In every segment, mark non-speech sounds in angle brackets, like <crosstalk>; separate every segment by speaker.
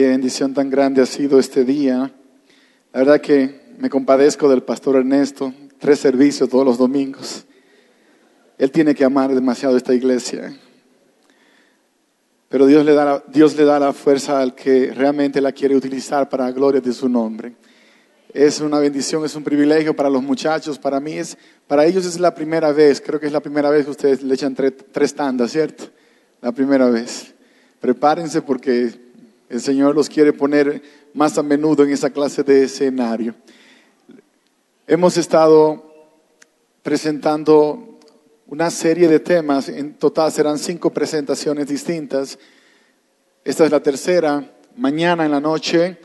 Speaker 1: Qué bendición tan grande ha sido este día. La verdad que me compadezco del pastor Ernesto, tres servicios todos los domingos. Él tiene que amar demasiado esta iglesia. Pero Dios le, da la, Dios le da la fuerza al que realmente la quiere utilizar para la gloria de su nombre. Es una bendición, es un privilegio para los muchachos, para mí es, para ellos es la primera vez, creo que es la primera vez que ustedes le echan tres tandas, ¿cierto? La primera vez. Prepárense porque el Señor los quiere poner más a menudo en esa clase de escenario. Hemos estado presentando una serie de temas, en total serán cinco presentaciones distintas. Esta es la tercera, mañana en la noche,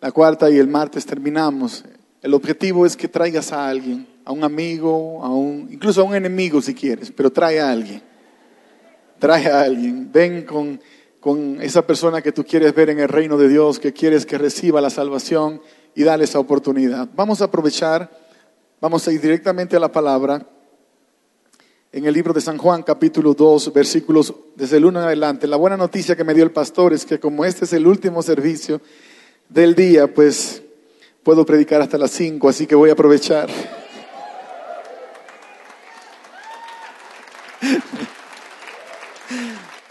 Speaker 1: la cuarta y el martes terminamos. El objetivo es que traigas a alguien, a un amigo, a un, incluso a un enemigo si quieres, pero trae a alguien. Trae a alguien. Ven con con esa persona que tú quieres ver en el reino de Dios, que quieres que reciba la salvación y dale esa oportunidad. Vamos a aprovechar, vamos a ir directamente a la palabra. En el libro de San Juan, capítulo 2, versículos desde el 1 en adelante. La buena noticia que me dio el pastor es que como este es el último servicio del día, pues puedo predicar hasta las 5, así que voy a aprovechar. <laughs>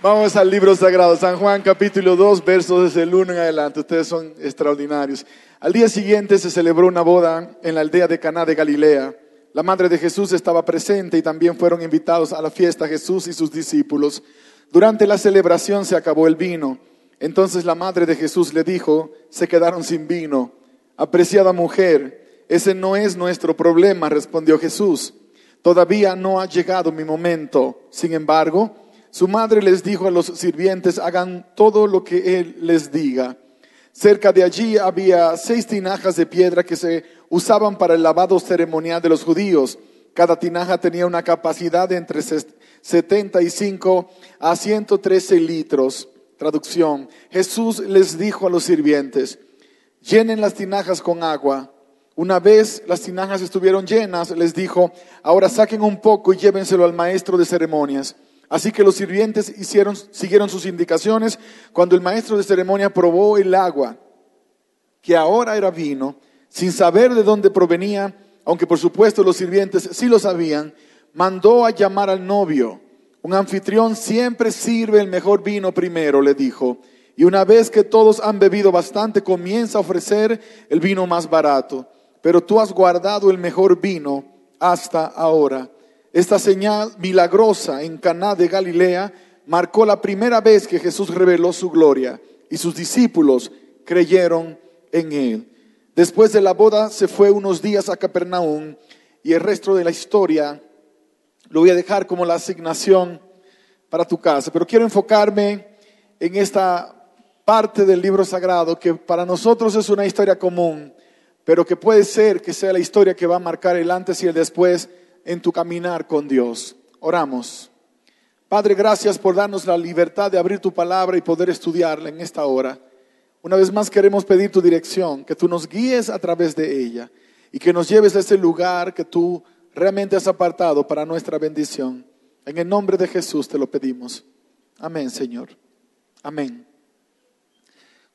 Speaker 1: Vamos al libro sagrado, San Juan capítulo 2, versos desde el 1 en adelante. Ustedes son extraordinarios. Al día siguiente se celebró una boda en la aldea de Caná de Galilea. La madre de Jesús estaba presente y también fueron invitados a la fiesta Jesús y sus discípulos. Durante la celebración se acabó el vino. Entonces la madre de Jesús le dijo, se quedaron sin vino. Apreciada mujer, ese no es nuestro problema, respondió Jesús. Todavía no ha llegado mi momento. Sin embargo, su madre les dijo a los sirvientes, hagan todo lo que él les diga. Cerca de allí había seis tinajas de piedra que se usaban para el lavado ceremonial de los judíos. Cada tinaja tenía una capacidad de entre 75 a 113 litros. Traducción. Jesús les dijo a los sirvientes, llenen las tinajas con agua. Una vez las tinajas estuvieron llenas, les dijo, ahora saquen un poco y llévenselo al maestro de ceremonias. Así que los sirvientes hicieron, siguieron sus indicaciones. Cuando el maestro de ceremonia probó el agua, que ahora era vino, sin saber de dónde provenía, aunque por supuesto los sirvientes sí lo sabían, mandó a llamar al novio. Un anfitrión siempre sirve el mejor vino primero, le dijo. Y una vez que todos han bebido bastante, comienza a ofrecer el vino más barato. Pero tú has guardado el mejor vino hasta ahora. Esta señal milagrosa en Caná de Galilea marcó la primera vez que Jesús reveló su gloria y sus discípulos creyeron en él. Después de la boda se fue unos días a Capernaum y el resto de la historia lo voy a dejar como la asignación para tu casa. Pero quiero enfocarme en esta parte del libro sagrado que para nosotros es una historia común, pero que puede ser que sea la historia que va a marcar el antes y el después en tu caminar con Dios. Oramos. Padre, gracias por darnos la libertad de abrir tu palabra y poder estudiarla en esta hora. Una vez más queremos pedir tu dirección, que tú nos guíes a través de ella y que nos lleves a ese lugar que tú realmente has apartado para nuestra bendición. En el nombre de Jesús te lo pedimos. Amén, Señor. Amén.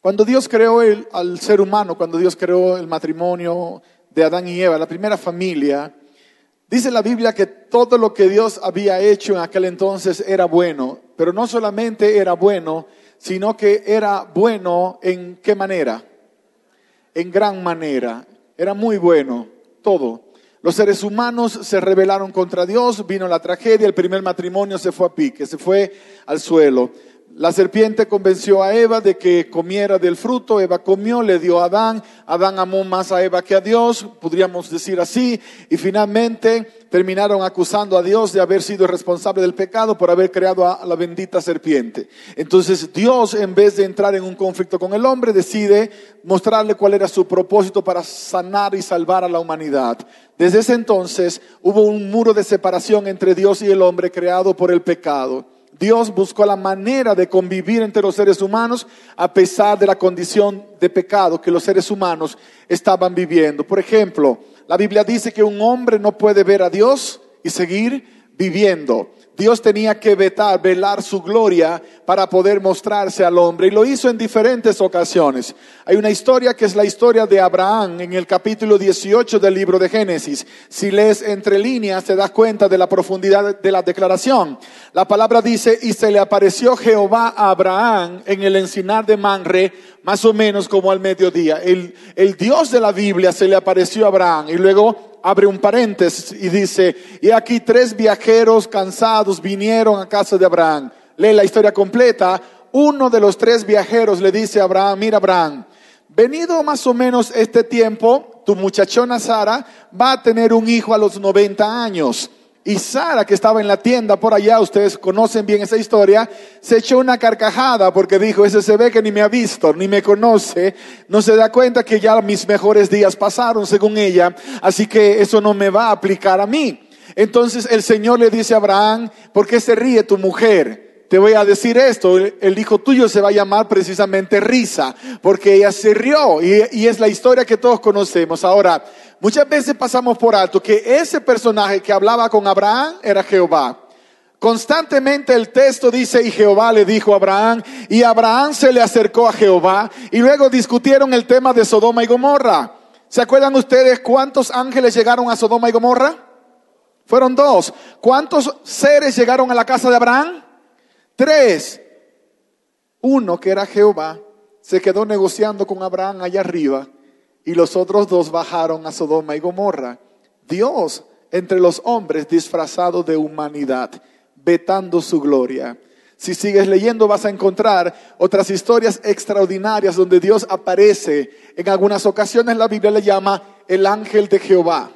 Speaker 1: Cuando Dios creó el, al ser humano, cuando Dios creó el matrimonio de Adán y Eva, la primera familia, Dice la Biblia que todo lo que Dios había hecho en aquel entonces era bueno, pero no solamente era bueno, sino que era bueno en qué manera? En gran manera. Era muy bueno, todo. Los seres humanos se rebelaron contra Dios, vino la tragedia, el primer matrimonio se fue a pique, se fue al suelo. La serpiente convenció a Eva de que comiera del fruto, Eva comió, le dio a Adán, Adán amó más a Eva que a Dios, podríamos decir así, y finalmente terminaron acusando a Dios de haber sido responsable del pecado por haber creado a la bendita serpiente. Entonces Dios, en vez de entrar en un conflicto con el hombre, decide mostrarle cuál era su propósito para sanar y salvar a la humanidad. Desde ese entonces hubo un muro de separación entre Dios y el hombre creado por el pecado. Dios buscó la manera de convivir entre los seres humanos a pesar de la condición de pecado que los seres humanos estaban viviendo. Por ejemplo, la Biblia dice que un hombre no puede ver a Dios y seguir viviendo. Dios tenía que vetar, velar su gloria para poder mostrarse al hombre. Y lo hizo en diferentes ocasiones. Hay una historia que es la historia de Abraham en el capítulo 18 del libro de Génesis. Si lees entre líneas te das cuenta de la profundidad de la declaración. La palabra dice, y se le apareció Jehová a Abraham en el encinar de Manre, más o menos como al mediodía. El, el Dios de la Biblia se le apareció a Abraham y luego abre un paréntesis y dice, y aquí tres viajeros cansados vinieron a casa de Abraham. Lee la historia completa. Uno de los tres viajeros le dice a Abraham, mira Abraham, venido más o menos este tiempo, tu muchachona Sara va a tener un hijo a los 90 años. Y Sara, que estaba en la tienda por allá, ustedes conocen bien esa historia, se echó una carcajada porque dijo, ese se ve que ni me ha visto, ni me conoce, no se da cuenta que ya mis mejores días pasaron, según ella, así que eso no me va a aplicar a mí. Entonces el Señor le dice a Abraham, ¿por qué se ríe tu mujer? Te voy a decir esto, el hijo tuyo se va a llamar precisamente Risa, porque ella se rió y, es la historia que todos conocemos. Ahora, muchas veces pasamos por alto que ese personaje que hablaba con Abraham era Jehová. Constantemente el texto dice, y Jehová le dijo a Abraham, y Abraham se le acercó a Jehová, y luego discutieron el tema de Sodoma y Gomorra. ¿Se acuerdan ustedes cuántos ángeles llegaron a Sodoma y Gomorra? Fueron dos. ¿Cuántos seres llegaron a la casa de Abraham? Tres. Uno, que era Jehová, se quedó negociando con Abraham allá arriba y los otros dos bajaron a Sodoma y Gomorra. Dios entre los hombres disfrazado de humanidad, vetando su gloria. Si sigues leyendo vas a encontrar otras historias extraordinarias donde Dios aparece. En algunas ocasiones la Biblia le llama el ángel de Jehová.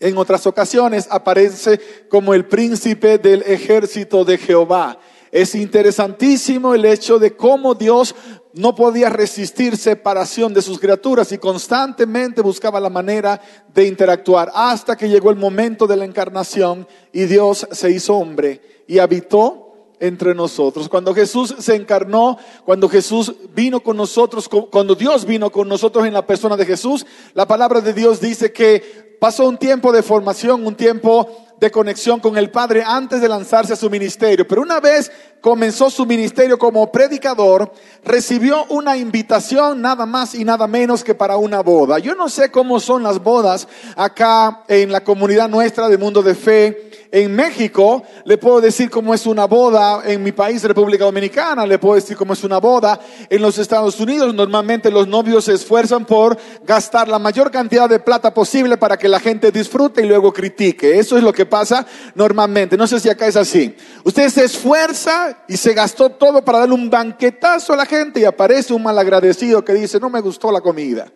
Speaker 1: En otras ocasiones aparece como el príncipe del ejército de Jehová. Es interesantísimo el hecho de cómo Dios no podía resistir separación de sus criaturas y constantemente buscaba la manera de interactuar hasta que llegó el momento de la encarnación y Dios se hizo hombre y habitó entre nosotros. Cuando Jesús se encarnó, cuando Jesús vino con nosotros, cuando Dios vino con nosotros en la persona de Jesús, la palabra de Dios dice que pasó un tiempo de formación, un tiempo de conexión con el Padre antes de lanzarse a su ministerio. Pero una vez comenzó su ministerio como predicador, recibió una invitación nada más y nada menos que para una boda. Yo no sé cómo son las bodas acá en la comunidad nuestra de Mundo de Fe en México, le puedo decir cómo es una boda en mi país, República Dominicana, le puedo decir cómo es una boda en los Estados Unidos. Normalmente los novios se esfuerzan por gastar la mayor cantidad de plata posible para que la gente disfrute y luego critique. Eso es lo que pasa normalmente. No sé si acá es así. Usted se esfuerza y se gastó todo para darle un banquetazo a la gente y aparece un malagradecido que dice, no me gustó la comida.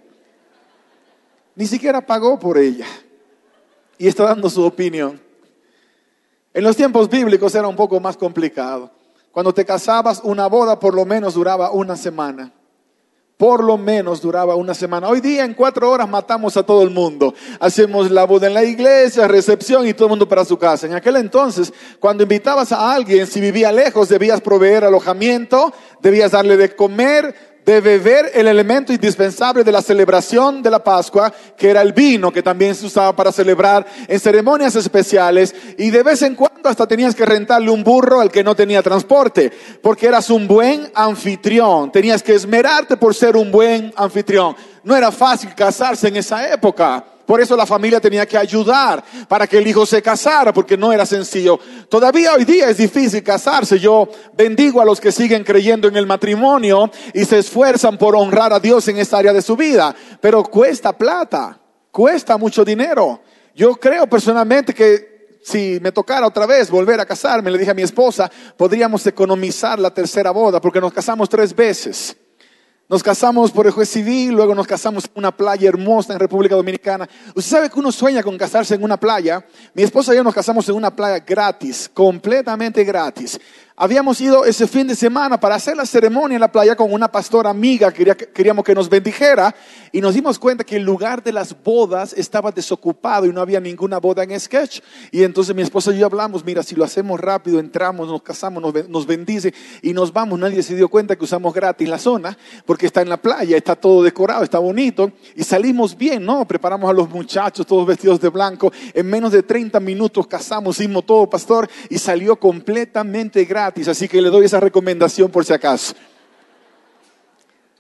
Speaker 1: Ni siquiera pagó por ella. Y está dando su opinión. En los tiempos bíblicos era un poco más complicado. Cuando te casabas, una boda por lo menos duraba una semana. Por lo menos duraba una semana. Hoy día en cuatro horas matamos a todo el mundo. Hacemos la boda en la iglesia, recepción y todo el mundo para su casa. En aquel entonces, cuando invitabas a alguien, si vivía lejos, debías proveer alojamiento, debías darle de comer, de beber el elemento indispensable de la celebración de la Pascua, que era el vino, que también se usaba para celebrar en ceremonias especiales, y de vez en cuando hasta tenías que rentarle un burro al que no tenía transporte, porque eras un buen anfitrión, tenías que esmerarte por ser un buen anfitrión. No era fácil casarse en esa época. Por eso la familia tenía que ayudar para que el hijo se casara, porque no era sencillo. Todavía hoy día es difícil casarse. Yo bendigo a los que siguen creyendo en el matrimonio y se esfuerzan por honrar a Dios en esta área de su vida. Pero cuesta plata, cuesta mucho dinero. Yo creo personalmente que si me tocara otra vez volver a casarme, le dije a mi esposa, podríamos economizar la tercera boda, porque nos casamos tres veces. Nos casamos por el juez civil, luego nos casamos en una playa hermosa en República Dominicana. Usted sabe que uno sueña con casarse en una playa. Mi esposa y yo nos casamos en una playa gratis, completamente gratis. Habíamos ido ese fin de semana para hacer la ceremonia en la playa con una pastora amiga, queríamos que nos bendijera y nos dimos cuenta que el lugar de las bodas estaba desocupado y no había ninguna boda en sketch. Y entonces mi esposa y yo hablamos, mira, si lo hacemos rápido, entramos, nos casamos, nos bendice y nos vamos. Nadie se dio cuenta que usamos gratis la zona porque está en la playa, está todo decorado, está bonito y salimos bien, ¿no? Preparamos a los muchachos todos vestidos de blanco. En menos de 30 minutos casamos, hicimos todo, pastor, y salió completamente gratis así que le doy esa recomendación por si acaso.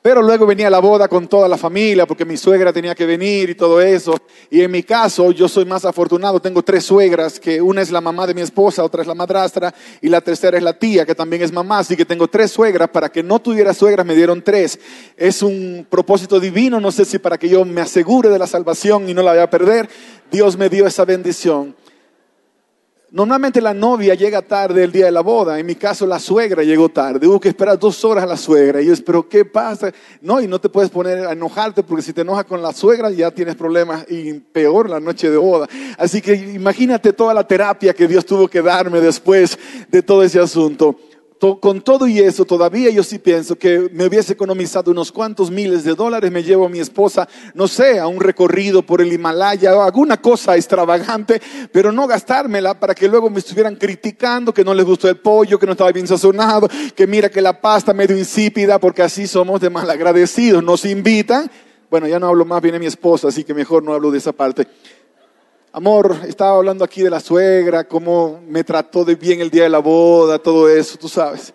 Speaker 1: Pero luego venía la boda con toda la familia, porque mi suegra tenía que venir y todo eso. Y en mi caso, yo soy más afortunado, tengo tres suegras, que una es la mamá de mi esposa, otra es la madrastra, y la tercera es la tía, que también es mamá. Así que tengo tres suegras, para que no tuviera suegras me dieron tres. Es un propósito divino, no sé si para que yo me asegure de la salvación y no la vaya a perder, Dios me dio esa bendición. Normalmente la novia llega tarde el día de la boda. En mi caso, la suegra llegó tarde. Hubo que esperar dos horas a la suegra. Y yo, pero ¿qué pasa? No, y no te puedes poner a enojarte porque si te enojas con la suegra ya tienes problemas y peor la noche de boda. Así que imagínate toda la terapia que Dios tuvo que darme después de todo ese asunto con todo y eso, todavía yo sí pienso que me hubiese economizado unos cuantos miles de dólares, me llevo a mi esposa, no sé, a un recorrido por el Himalaya o alguna cosa extravagante, pero no gastármela para que luego me estuvieran criticando que no les gustó el pollo, que no estaba bien sazonado, que mira que la pasta medio insípida, porque así somos de mal agradecidos. Nos invitan, bueno, ya no hablo más, viene mi esposa, así que mejor no hablo de esa parte. Amor, estaba hablando aquí de la suegra, cómo me trató de bien el día de la boda, todo eso, tú sabes.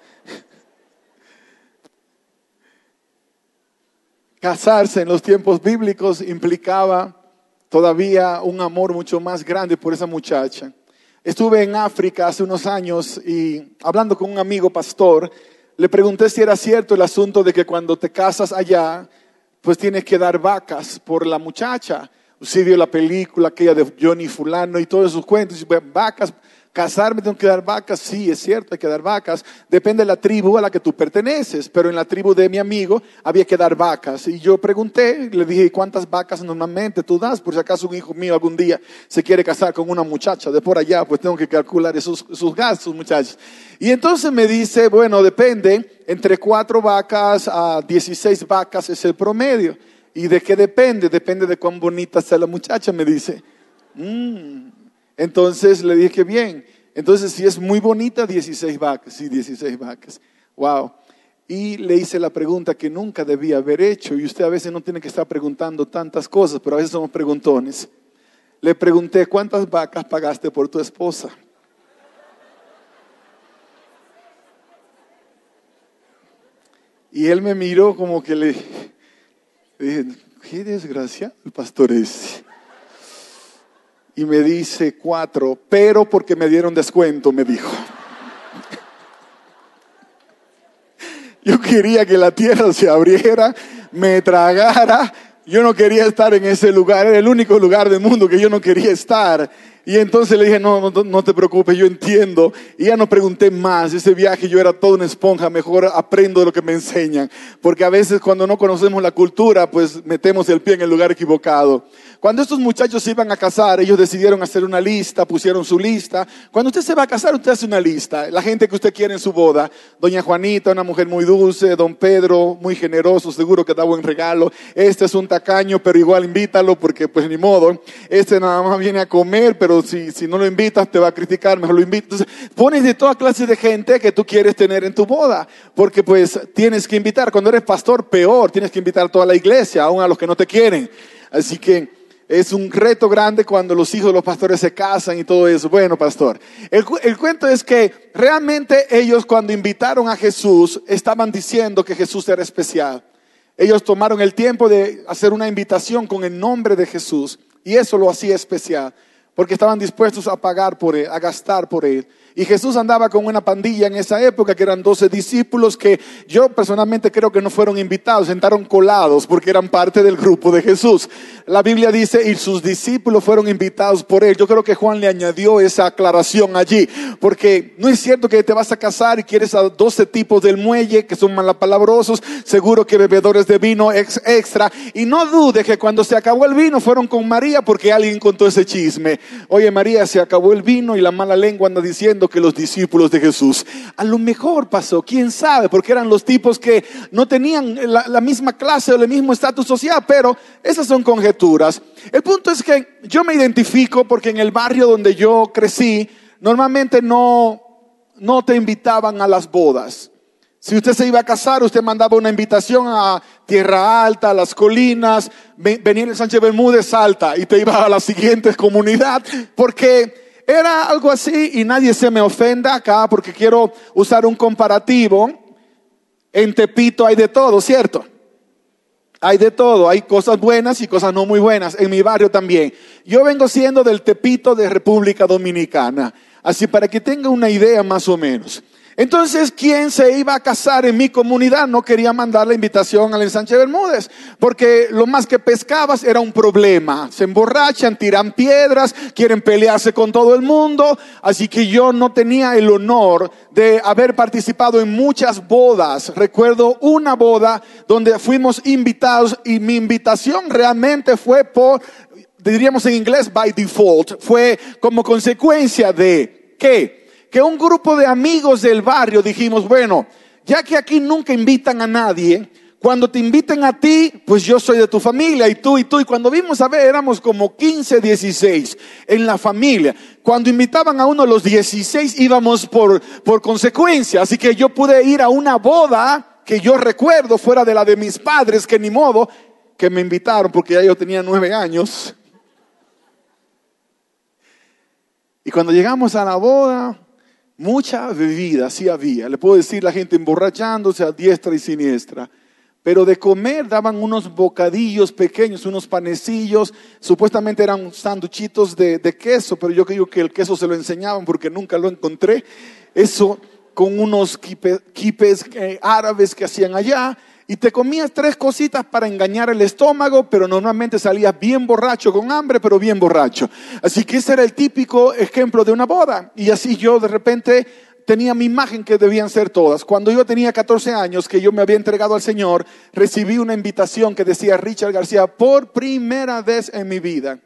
Speaker 1: Casarse en los tiempos bíblicos implicaba todavía un amor mucho más grande por esa muchacha. Estuve en África hace unos años y hablando con un amigo pastor, le pregunté si era cierto el asunto de que cuando te casas allá, pues tienes que dar vacas por la muchacha. Usted vio la película aquella de Johnny Fulano y todos esos cuentos. Vacas, casarme tengo que dar vacas. Sí, es cierto, hay que dar vacas. Depende de la tribu a la que tú perteneces. Pero en la tribu de mi amigo había que dar vacas. Y yo pregunté, le dije, ¿cuántas vacas normalmente tú das? Por si acaso un hijo mío algún día se quiere casar con una muchacha de por allá, pues tengo que calcular esos, esos gastos, muchachos. Y entonces me dice, bueno, depende, entre cuatro vacas a dieciséis vacas es el promedio. ¿Y de qué depende? Depende de cuán bonita sea la muchacha, me dice. Mm. Entonces le dije, bien. Entonces, si es muy bonita, 16 vacas. Sí, 16 vacas. Wow. Y le hice la pregunta que nunca debía haber hecho. Y usted a veces no tiene que estar preguntando tantas cosas, pero a veces somos preguntones. Le pregunté, ¿cuántas vacas pagaste por tu esposa? Y él me miró como que le, dije, qué desgracia el pastor es. Y me dice cuatro, pero porque me dieron descuento, me dijo. <laughs> Yo quería que la tierra se abriera, me tragara. Yo no quería estar en ese lugar, era el único lugar del mundo que yo no quería estar. Y entonces le dije, no, no, no, te preocupes, yo entiendo. Y ya no pregunté más. Ese viaje yo era toda una esponja, mejor aprendo de lo que me enseñan. Porque a veces cuando no conocemos la cultura, pues metemos el pie en el lugar equivocado. Cuando estos muchachos se iban a casar, ellos decidieron hacer una lista, pusieron su lista. Cuando usted se va a casar, usted hace una lista. La gente que usted quiere en su boda. Doña Juanita, una mujer muy dulce. Don Pedro, muy generoso, seguro que da buen regalo. Este es un tacaño, pero igual invítalo porque pues ni modo. Este nada más viene a comer, pero si, no lo invitas te va a criticar, mejor lo invitas. pones de toda clase de gente que tú quieres tener en tu boda. Porque pues tienes que invitar. Cuando eres pastor, peor. Tienes que invitar a toda la iglesia, aún a los que no te quieren. Así que es un reto grande cuando los hijos de los pastores se casan y todo eso. Bueno, pastor, el, el, cuento es que realmente ellos cuando invitaron a Jesús estaban diciendo que Jesús era especial. Ellos tomaron el tiempo de hacer una invitación con el nombre de Jesús y eso lo hacía especial, porque estaban dispuestos a pagar por él, a gastar por él. Y Jesús andaba con una pandilla en esa época que eran doce discípulos que yo personalmente creo que no fueron invitados, sentaron colados porque eran parte del grupo de Jesús. La Biblia dice, y sus discípulos fueron invitados por él. Yo creo que Juan le añadió esa aclaración allí, porque no es cierto que te vas a casar y quieres a doce tipos del muelle que son malapalabrosos, seguro que bebedores de vino extra. Y no dude que cuando se acabó el vino fueron con María porque alguien contó ese chisme. Oye María, se acabó el vino y la mala lengua anda diciendo que los discípulos de Jesús. A lo mejor pasó, quién sabe, porque eran los tipos que no tenían la, la misma clase o el mismo estatus social, pero esas son conjeturas. El punto es que yo me identifico porque en el barrio donde yo crecí, normalmente no, no te invitaban a las bodas. Si usted se iba a casar, usted mandaba una invitación a Tierra Alta, a las colinas, venía en Sánchez Bermúdez Alta y te iba a la siguiente comunidad, porque era algo así y nadie se me ofenda acá porque quiero usar un comparativo. En Tepito hay de todo, ¿cierto? Hay de todo, hay cosas buenas y cosas no muy buenas. En mi barrio también. Yo vengo siendo del Tepito de República Dominicana. Así para que tenga una idea más o menos. Entonces, ¿quién se iba a casar en mi comunidad no quería mandar la invitación al ensanche Bermúdez, porque lo más que pescabas era un problema. Se emborrachan, tiran piedras, quieren pelearse con todo el mundo, así que yo no tenía el honor de haber participado en muchas bodas. Recuerdo una boda donde fuimos invitados y mi invitación realmente fue por, diríamos en inglés, by default, fue como consecuencia de que que un grupo de amigos del barrio dijimos, bueno, ya que aquí nunca invitan a nadie, cuando te inviten a ti, pues yo soy de tu familia y tú y tú. Y cuando vimos a ver, éramos como 15, 16 en la familia. Cuando invitaban a uno los 16 íbamos por, por consecuencia. Así que yo pude ir a una boda que yo recuerdo fuera de la de mis padres, que ni modo, que me invitaron porque ya yo tenía nueve años. Y cuando llegamos a la boda, Mucha bebida sí había. Le puedo decir la gente emborrachándose a diestra y siniestra. Pero de comer daban unos bocadillos pequeños, unos panecillos. Supuestamente eran sanduchitos de, queso, pero yo creo que el queso se lo enseñaban porque nunca lo encontré. Eso con unos quipes, eh, árabes que hacían allá y te comías tres cositas para engañar el estómago, pero normalmente salías bien borracho, con hambre, pero bien borracho. Así que ese era el típico ejemplo de una boda. Y así yo de repente tenía mi imagen que debían ser todas. Cuando yo tenía 14 años, que yo me había entregado al Señor, recibí una invitación que decía Richard García por primera vez en mi vida.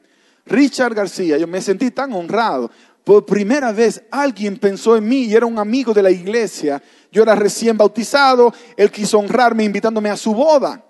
Speaker 1: Richard García, yo me sentí tan honrado. Por primera vez alguien pensó en mí y era un amigo de la iglesia. Yo era recién bautizado, él quiso honrarme invitándome a su boda.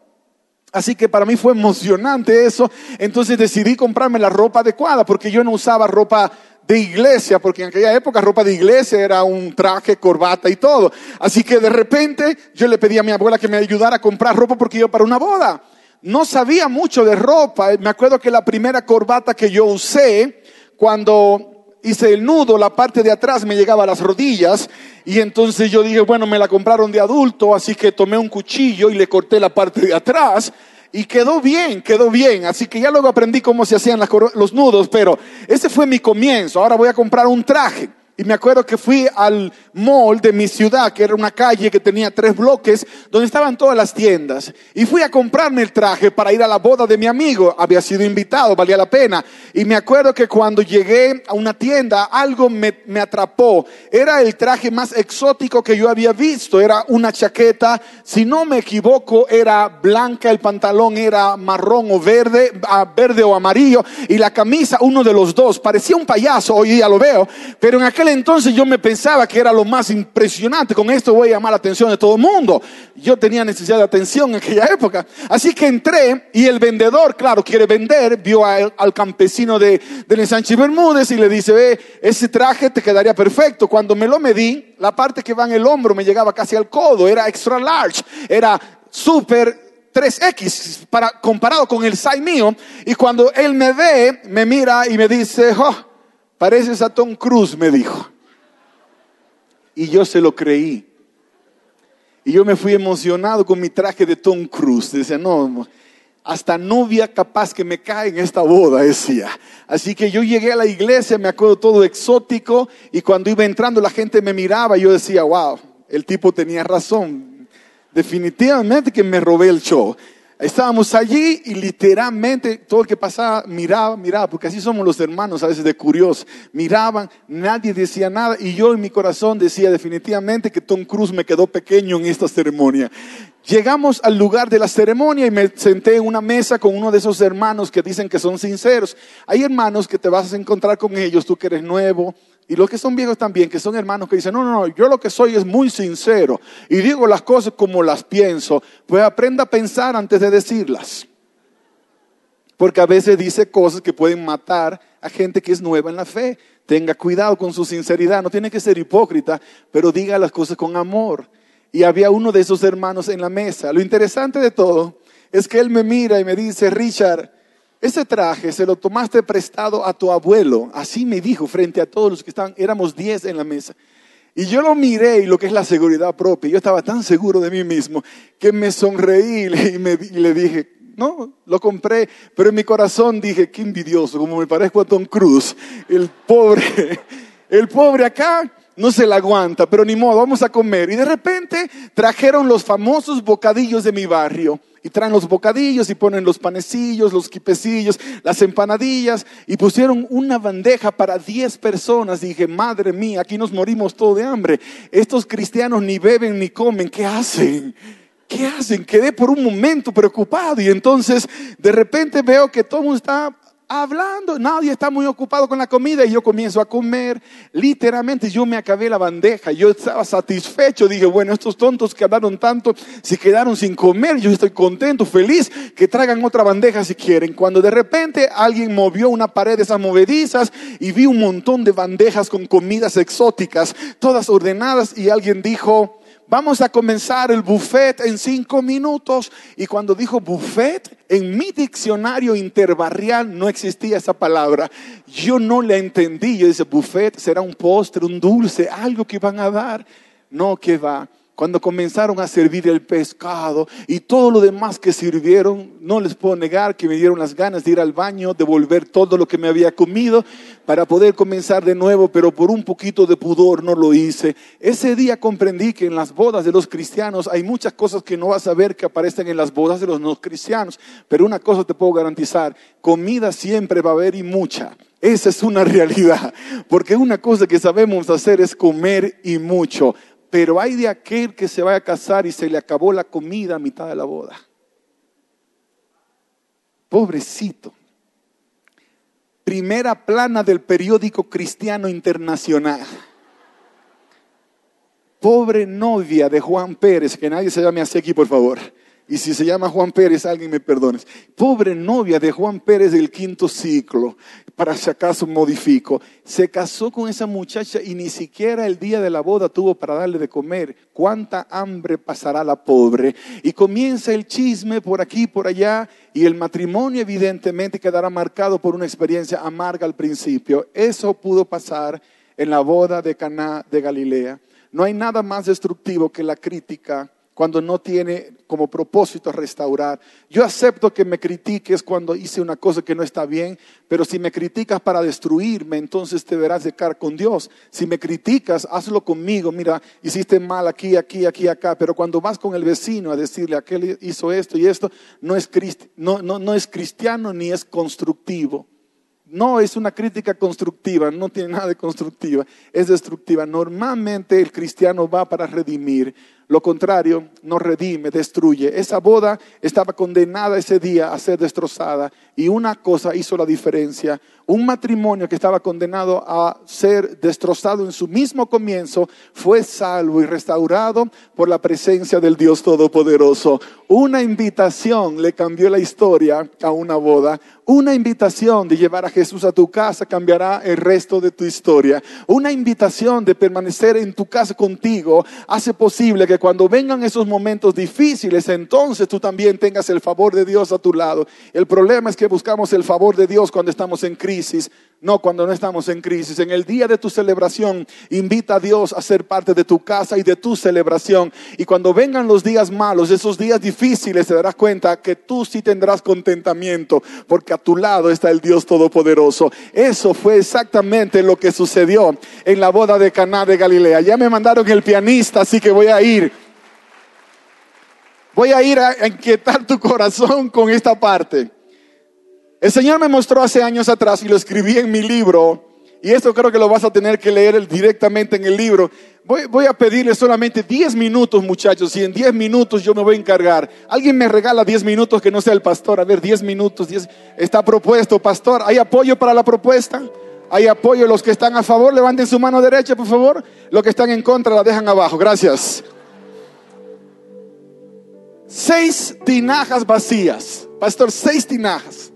Speaker 1: Así que para mí fue emocionante eso. Entonces decidí comprarme la ropa adecuada porque yo no usaba ropa de iglesia, porque en aquella época ropa de iglesia era un traje, corbata y todo. Así que de repente yo le pedí a mi abuela que me ayudara a comprar ropa porque iba para una boda. No sabía mucho de ropa. Me acuerdo que la primera corbata que yo usé cuando hice el nudo, la parte de atrás me llegaba a las rodillas y entonces yo dije, bueno, me la compraron de adulto, así que tomé un cuchillo y le corté la parte de atrás y quedó bien, quedó bien. Así que ya luego aprendí cómo se hacían los nudos, pero ese fue mi comienzo. Ahora voy a comprar un traje. Y me acuerdo que fui al mall de mi ciudad, que era una calle que tenía tres bloques, donde estaban todas las tiendas. Y fui a comprarme el traje para ir a la boda de mi amigo. Había sido invitado, valía la pena. Y me acuerdo que cuando llegué a una tienda, algo me, me atrapó. Era el traje más exótico que yo había visto. Era una chaqueta, si no me equivoco, era blanca, el pantalón era marrón o verde, verde o amarillo. Y la camisa, uno de los dos. Parecía un payaso, hoy día lo veo. Pero en aquel entonces yo me pensaba que era lo más impresionante, con esto voy a llamar la atención de todo el mundo. Yo tenía necesidad de atención en aquella época. Así que entré y el vendedor, claro, quiere vender, vio al campesino de, del ensanche Bermúdez y le dice, ve, ese traje te quedaría perfecto. Cuando me lo medí, la parte que va en el hombro me llegaba casi al codo, era extra large, era súper 3X para, comparado con el size mío. Y cuando él me ve, me mira y me dice, oh, Pareces a Tom Cruise, me dijo. Y yo se lo creí. Y yo me fui emocionado con mi traje de Tom Cruise. Decía, no, hasta novia capaz que me cae en esta boda, decía. Así que yo llegué a la iglesia, me acuerdo todo exótico, y cuando iba entrando la gente me miraba y yo decía, wow, el tipo tenía razón. Definitivamente que me robé el show. Estábamos allí y literalmente todo el que pasaba miraba, miraba, porque así somos los hermanos a veces de curiosos. Miraban, nadie decía nada y yo en mi corazón decía definitivamente que Tom Cruise me quedó pequeño en esta ceremonia. Llegamos al lugar de la ceremonia y me senté en una mesa con uno de esos hermanos que dicen que son sinceros. Hay hermanos que te vas a encontrar con ellos, tú que eres nuevo, y los que son viejos también, que son hermanos que dicen, no, no, no, yo lo que soy es muy sincero y digo las cosas como las pienso, pues aprenda a pensar antes de decirlas. Porque a veces dice cosas que pueden matar a gente que es nueva en la fe. Tenga cuidado con su sinceridad, no tiene que ser hipócrita, pero diga las cosas con amor. Y había uno de esos hermanos en la mesa. Lo interesante de todo es que él me mira y me dice, Richard, ese traje se lo tomaste prestado a tu abuelo. Así me dijo frente a todos los que estaban, éramos diez en la mesa. Y yo lo miré y lo que es la seguridad propia, yo estaba tan seguro de mí mismo que me sonreí y, le dije, no, lo compré, pero en mi corazón dije, qué envidioso, como me parezco a Tom Cruise, el pobre, <laughs> el pobre acá no se la aguanta, pero ni modo, vamos a comer. Y de repente trajeron los famosos bocadillos de mi barrio y traen los bocadillos y ponen los panecillos, los quipecillos, las empanadillas y pusieron una bandeja para 10 personas. Dije, madre mía, aquí nos morimos todos de hambre. Estos cristianos ni beben ni comen, ¿qué hacen? ¿Qué hacen? Quedé por un momento preocupado y entonces de repente veo que todo está hablando, nadie está muy ocupado con la comida y yo comienzo a comer. Literalmente yo me acabé la bandeja, yo estaba satisfecho, dije, bueno, estos tontos que hablaron tanto, si quedaron sin comer, yo estoy contento, feliz, que traigan otra bandeja si quieren. Cuando de repente alguien movió una pared de esas movedizas y vi un montón de bandejas con comidas exóticas, todas ordenadas y alguien dijo, vamos a comenzar el buffet en cinco minutos. Y cuando dijo buffet, en mi diccionario interbarrial no existía esa palabra. Yo no la entendí. Yo dije, buffet será un postre, un dulce, algo que van a dar. No, que va cuando comenzaron a servir el pescado y todo lo demás que sirvieron, no les puedo negar que me dieron las ganas de ir al baño, devolver todo lo que me había comido para poder comenzar de nuevo, pero por un poquito de pudor no lo hice. Ese día comprendí que en las bodas de los cristianos hay muchas cosas que no vas a ver que aparecen en las bodas de los no cristianos, pero una cosa te puedo garantizar, comida siempre va a haber y mucha. Esa es una <laughs> realidad, porque una cosa que sabemos hacer es comer y mucho. Pero hay de aquel que se vaya a casar y se le acabó la comida a mitad de la boda. Pobrecito. Primera plana del periódico cristiano internacional. Pobre novia de Juan Pérez, que nadie se llame así aquí, por favor. Y si se llama Juan Pérez, alguien me perdone. Pobre novia de Juan Pérez del quinto ciclo, para si acaso modifico. Se casó con esa muchacha y ni siquiera el día de la boda tuvo para darle de comer. ¿Cuánta hambre pasará la pobre? Y comienza el chisme por aquí, por allá, y el matrimonio evidentemente quedará marcado por una experiencia amarga al principio. Eso pudo pasar en la boda de Caná de Galilea. No hay nada más destructivo que la crítica cuando no tiene como propósito restaurar. Yo acepto que me critiques cuando hice una cosa que no está bien, pero si me criticas para destruirme, entonces te verás de cara con Dios. Si me criticas, hazlo conmigo. Mira, hiciste mal aquí, aquí, aquí, acá, pero cuando vas con el vecino a decirle, aquel hizo esto y esto, no es, no, no, no es cristiano ni es constructivo. No es una crítica constructiva, no tiene nada de constructiva, es destructiva. Normalmente el cristiano va para redimir, lo contrario, no redime, destruye. Esa boda estaba condenada ese día a ser destrozada y una cosa hizo la diferencia. Un matrimonio que estaba condenado a ser destrozado en su mismo comienzo fue salvo y restaurado por la presencia del Dios Todopoderoso. Una invitación le cambió la historia a una boda. Una invitación de llevar a Jesús a tu casa cambiará el resto de tu historia. Una invitación de permanecer en tu casa contigo hace posible que cuando vengan esos momentos difíciles, entonces tú también tengas el favor de Dios a tu lado. El problema es que buscamos el favor de Dios cuando estamos en crisis, no cuando no estamos en crisis. En el día de tu celebración, invita a Dios a ser parte de tu casa y de tu celebración. Y cuando vengan los días malos, esos días difíciles, te darás cuenta que tú sí tendrás contentamiento, porque a tu lado está el Dios Todopoderoso. Eso fue exactamente lo que sucedió en la boda de Caná de Galilea. Ya me mandaron el pianista, así que voy a ir. Voy a ir a inquietar tu corazón con esta parte. El Señor me mostró hace años atrás y lo escribí en mi libro. Y esto creo que lo vas a tener que leer directamente en el libro. Voy, a pedirle solamente 10 minutos, muchachos, y en 10 minutos yo me voy a encargar. Alguien me regala 10 minutos que no sea el pastor. A ver, 10 minutos, 10. Está propuesto, pastor. ¿Hay apoyo para la propuesta? Hay apoyo. Los que están a favor, levanten su mano derecha, por favor. Los que están en contra, la dejan abajo. Gracias. Seis tinajas vacías. Pastor, seis tinajas.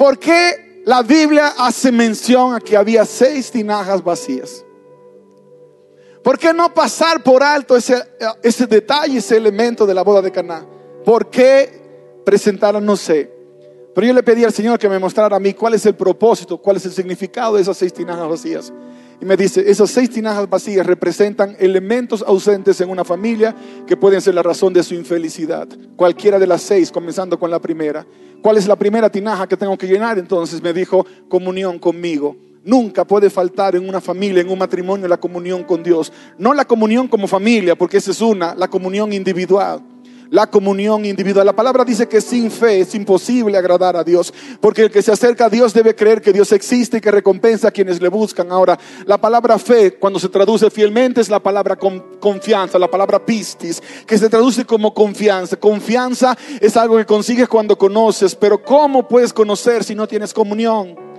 Speaker 1: ¿Por qué la Biblia hace mención a que había seis tinajas vacías? ¿Por qué no pasar por alto ese, ese detalle, ese elemento de la boda de Caná? ¿Por qué presentaron? No sé. Pero yo le pedí al Señor que me mostrara a mí cuál es el propósito, cuál es el significado de esas seis tinajas vacías. Y me dice, esas seis tinajas vacías representan elementos ausentes en una familia que pueden ser la razón de su infelicidad. Cualquiera de las seis, comenzando con la primera. ¿Cuál es la primera tinaja que tengo que llenar? Entonces me dijo, comunión conmigo. Nunca puede faltar en una familia, en un matrimonio, la comunión con Dios. No la comunión como familia, porque esa es una, la comunión individual la comunión individual. La palabra dice que sin fe es imposible agradar a Dios, porque el que se acerca a Dios debe creer que Dios existe y que recompensa a quienes le buscan. Ahora, la palabra fe, cuando se traduce fielmente, es la palabra confianza, la palabra pistis, que se traduce como confianza. Confianza es algo que consigues cuando conoces, pero ¿cómo puedes conocer si no tienes comunión?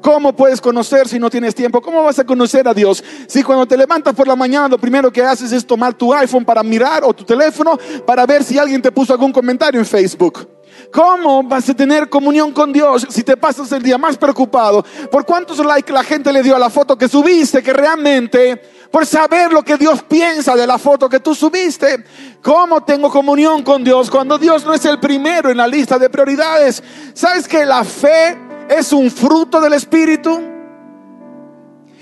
Speaker 1: ¿Cómo puedes conocer si no tienes tiempo? ¿Cómo vas a conocer a Dios? Si cuando te levantas por la mañana lo primero que haces es tomar tu iPhone para mirar o tu teléfono para ver si alguien te puso algún comentario en Facebook. ¿Cómo vas a tener comunión con Dios si te pasas el día más preocupado por cuántos likes la gente le dio a la foto que subiste que realmente por saber lo que Dios piensa de la foto que tú subiste? ¿Cómo tengo comunión con Dios cuando Dios no es el primero en la lista de prioridades? ¿Sabes que la fe es un fruto del Espíritu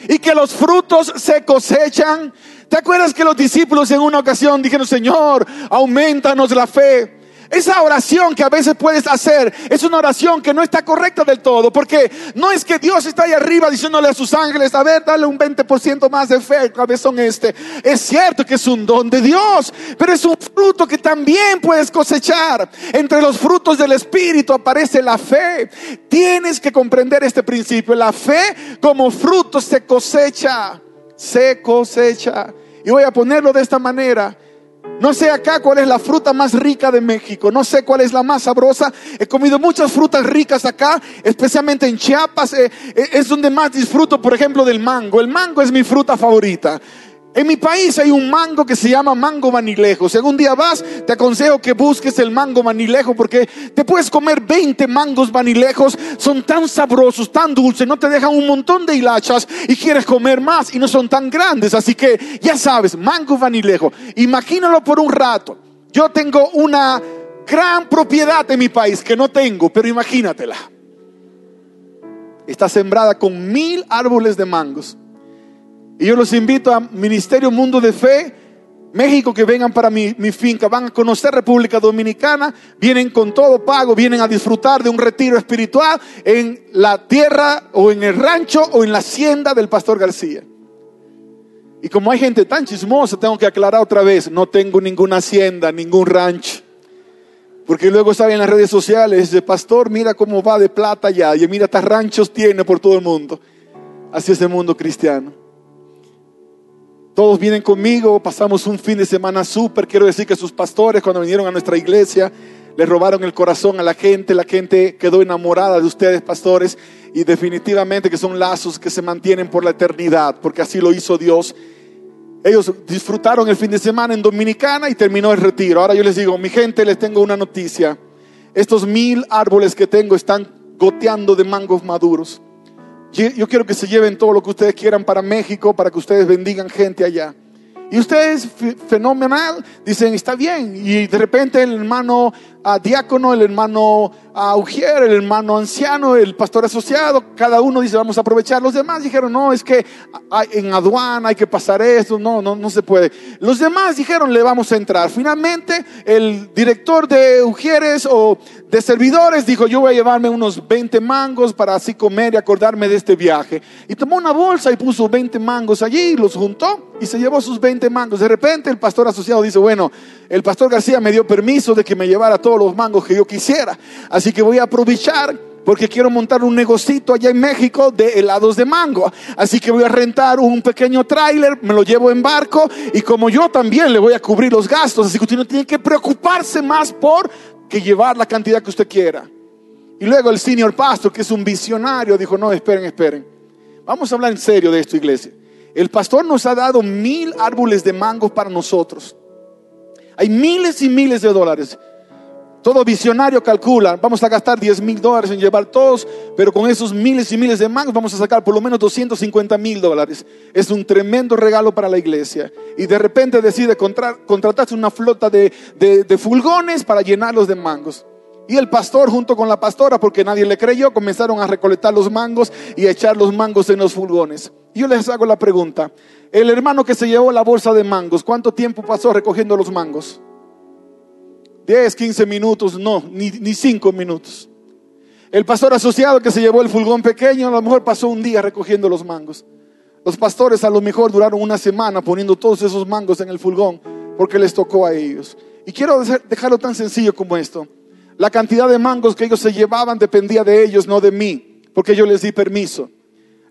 Speaker 1: y que los frutos se cosechan. ¿Te acuerdas que los discípulos en una ocasión dijeron, Señor, aumentanos la fe? Esa oración que a veces puedes hacer es una oración que no está correcta del todo, porque no es que Dios está ahí arriba diciéndole a sus ángeles, a ver, dale un 20% más de fe, cabezón este. Es cierto que es un don de Dios, pero es un fruto que también puedes cosechar. Entre los frutos del Espíritu aparece la fe. Tienes que comprender este principio. La fe como fruto se cosecha, se cosecha. Y voy a ponerlo de esta manera. No sé acá cuál es la fruta más rica de México, no sé cuál es la más sabrosa. He comido muchas frutas ricas acá, especialmente en Chiapas. Eh, eh, es donde más disfruto, por ejemplo, del mango. El mango es mi fruta favorita. En mi país hay un mango que se llama mango manilejo. Si algún día vas, te aconsejo que busques el mango manilejo porque te puedes comer 20 mangos manilejos. Son tan sabrosos, tan dulces, no te dejan un montón de hilachas y quieres comer más y no son tan grandes. Así que ya sabes, mango manilejo. Imagínalo por un rato. Yo tengo una gran propiedad en mi país que no tengo, pero imagínatela. Está sembrada con mil árboles de mangos. Y yo los invito a Ministerio Mundo de Fe, México, que vengan para mi, finca, van a conocer República Dominicana, vienen con todo pago, vienen a disfrutar de un retiro espiritual en la tierra o en el rancho o en la hacienda del pastor García. Y como hay gente tan chismosa, tengo que aclarar otra vez, no tengo ninguna hacienda, ningún rancho. Porque luego saben en las redes sociales, de pastor, mira cómo va de plata ya, y mira, hasta ranchos tiene por todo el mundo. Así es el mundo cristiano. Todos vienen conmigo, pasamos un fin de semana súper. Quiero decir que sus pastores cuando vinieron a nuestra iglesia le robaron el corazón a la gente, la gente quedó enamorada de ustedes, pastores, y definitivamente que son lazos que se mantienen por la eternidad, porque así lo hizo Dios. Ellos disfrutaron el fin de semana en Dominicana y terminó el retiro. Ahora yo les digo, mi gente, les tengo una noticia. Estos mil árboles que tengo están goteando de mangos maduros. Yo quiero que se lleven todo lo que ustedes quieran para México, para que ustedes bendigan gente allá. Y ustedes, fenomenal, dicen, está bien. Y de repente el hermano a diácono, el hermano a Ujier, el hermano anciano, el pastor asociado, cada uno dice vamos a aprovechar. Los demás dijeron, no, es que en aduana hay que pasar esto, no, no, no se puede. Los demás dijeron, le vamos a entrar. Finalmente, el director de Ujieres o de servidores dijo, yo voy a llevarme unos 20 mangos para así comer y acordarme de este viaje. Y tomó una bolsa y puso 20 mangos allí, los juntó y se llevó sus 20 mangos. De repente el pastor asociado dice, bueno, el pastor García me dio permiso de que me llevara todos los mangos que yo quisiera. Así que voy a aprovechar porque quiero montar un negocito allá en México de helados de mango. Así que voy a rentar un pequeño tráiler, me lo llevo en barco y como yo también le voy a cubrir los gastos, así que usted no tiene que preocuparse más por que llevar la cantidad que usted quiera. Y luego el senior pastor, que es un visionario, dijo, no, esperen, esperen. Vamos a hablar en serio de esto, iglesia. El pastor nos ha dado mil árboles de mangos para nosotros. Hay miles y miles de dólares. Todo visionario calcula, vamos a gastar 10 mil dólares en llevar todos, pero con esos miles y miles de mangos vamos a sacar por lo menos 250 mil dólares. Es un tremendo regalo para la iglesia. Y de repente decide contratarse una flota de, de fulgones para llenarlos de mangos. Y el pastor junto con la pastora, porque nadie le creyó, comenzaron a recolectar los mangos y a echar los mangos en los furgones. Yo les hago la pregunta, el hermano que se llevó la bolsa de mangos, ¿cuánto tiempo pasó recogiendo los mangos? 10, 15 minutos, no, ni, ni 5 minutos. El pastor asociado que se llevó el fulgón pequeño, a lo mejor pasó un día recogiendo los mangos. Los pastores a lo mejor duraron una semana poniendo todos esos mangos en el fulgón porque les tocó a ellos. Y quiero dejarlo tan sencillo como esto. La cantidad de mangos que ellos se llevaban dependía de ellos, no de mí, porque yo les di permiso.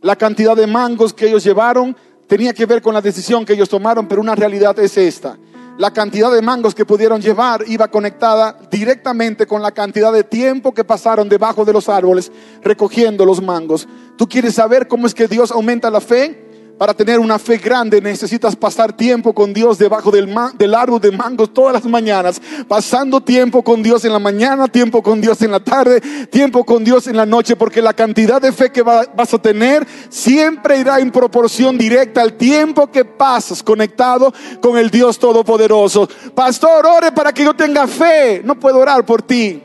Speaker 1: La cantidad de mangos que ellos llevaron tenía que ver con la decisión que ellos tomaron, pero una realidad es esta. La cantidad de mangos que pudieron llevar iba conectada directamente con la cantidad de tiempo que pasaron debajo de los árboles recogiendo los mangos. ¿Tú quieres saber cómo es que Dios aumenta la fe? Para tener una fe grande necesitas pasar tiempo con Dios debajo del, del, árbol de mangos todas las mañanas, pasando tiempo con Dios en la mañana, tiempo con Dios en la tarde, tiempo con Dios en la noche, porque la cantidad de fe que vas a tener siempre irá en proporción directa al tiempo que pasas conectado con el Dios Todopoderoso. Pastor, ore para que yo tenga fe. No puedo orar por ti.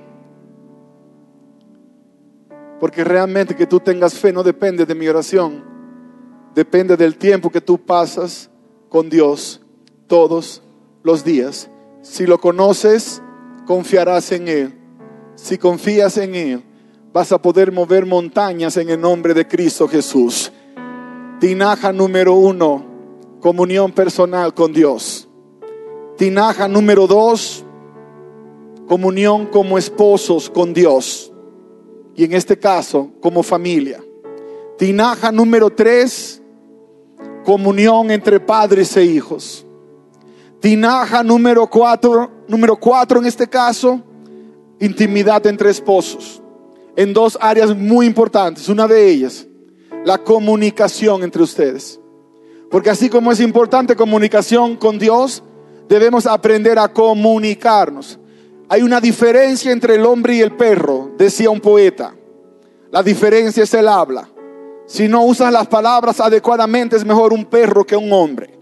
Speaker 1: Porque realmente que tú tengas fe no depende de mi oración depende del tiempo que tú pasas con Dios todos los días. Si lo conoces, confiarás en Él. Si confías en Él, vas a poder mover montañas en el nombre de Cristo Jesús. Tinaja número uno, comunión personal con Dios. Tinaja número dos, comunión como esposos con Dios. Y en este caso, como familia. Tinaja número tres, comunión entre padres e hijos. Tinaja número cuatro, número cuatro en este caso, intimidad entre esposos. En dos áreas muy importantes. Una de ellas, la comunicación entre ustedes. Porque así como es importante comunicación con Dios, debemos aprender a comunicarnos. Hay una diferencia entre el hombre y el perro, decía un poeta. La diferencia es el habla. Si no usas las palabras adecuadamente, es mejor un perro que un hombre.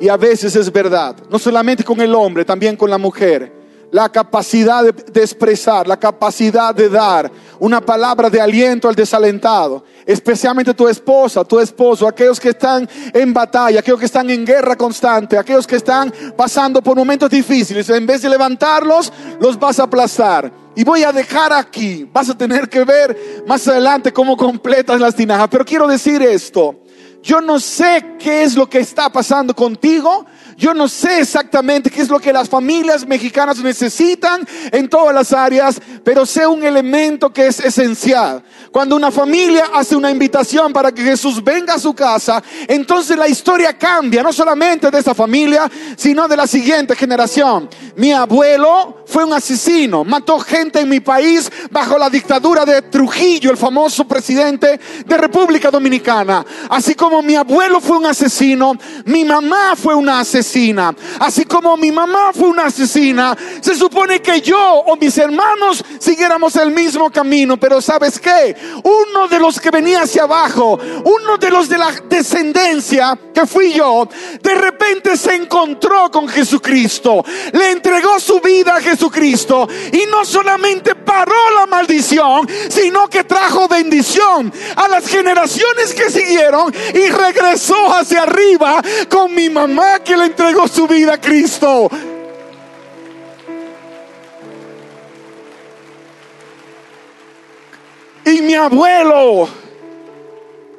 Speaker 1: Y a veces es verdad, no solamente con el hombre, también con la mujer. La capacidad de, expresar, la capacidad de dar una palabra de aliento al desalentado, especialmente tu esposa, tu esposo, aquellos que están en batalla, aquellos que están en guerra constante, aquellos que están pasando por momentos difíciles. En vez de levantarlos, los vas a aplastar y voy a dejar aquí. Vas a tener que ver más adelante cómo completas las tinajas. Pero quiero decir esto. Yo no sé qué es lo que está pasando contigo. Yo no sé exactamente qué es lo que las familias mexicanas necesitan en todas las áreas, pero sé un elemento que es esencial. Cuando una familia hace una invitación para que Jesús venga a su casa, entonces la historia cambia, no solamente de esa familia, sino de la siguiente generación. Mi abuelo fue un asesino, mató gente en mi país bajo la dictadura de Trujillo, el famoso presidente de República Dominicana. Así como mi abuelo fue un asesino, mi mamá fue una asesina. Así como mi mamá fue una asesina, se supone que yo o mis hermanos siguiéramos el mismo camino. Pero ¿sabes qué? Uno de los que venía hacia abajo, uno de los de la descendencia que fui yo, de repente se encontró con Jesucristo. Le entregó su vida a Jesucristo. Y no solamente paró la maldición, sino que trajo bendición a las generaciones que siguieron regresó hacia arriba con mi mamá que le entregó su vida a Cristo. Y mi abuelo,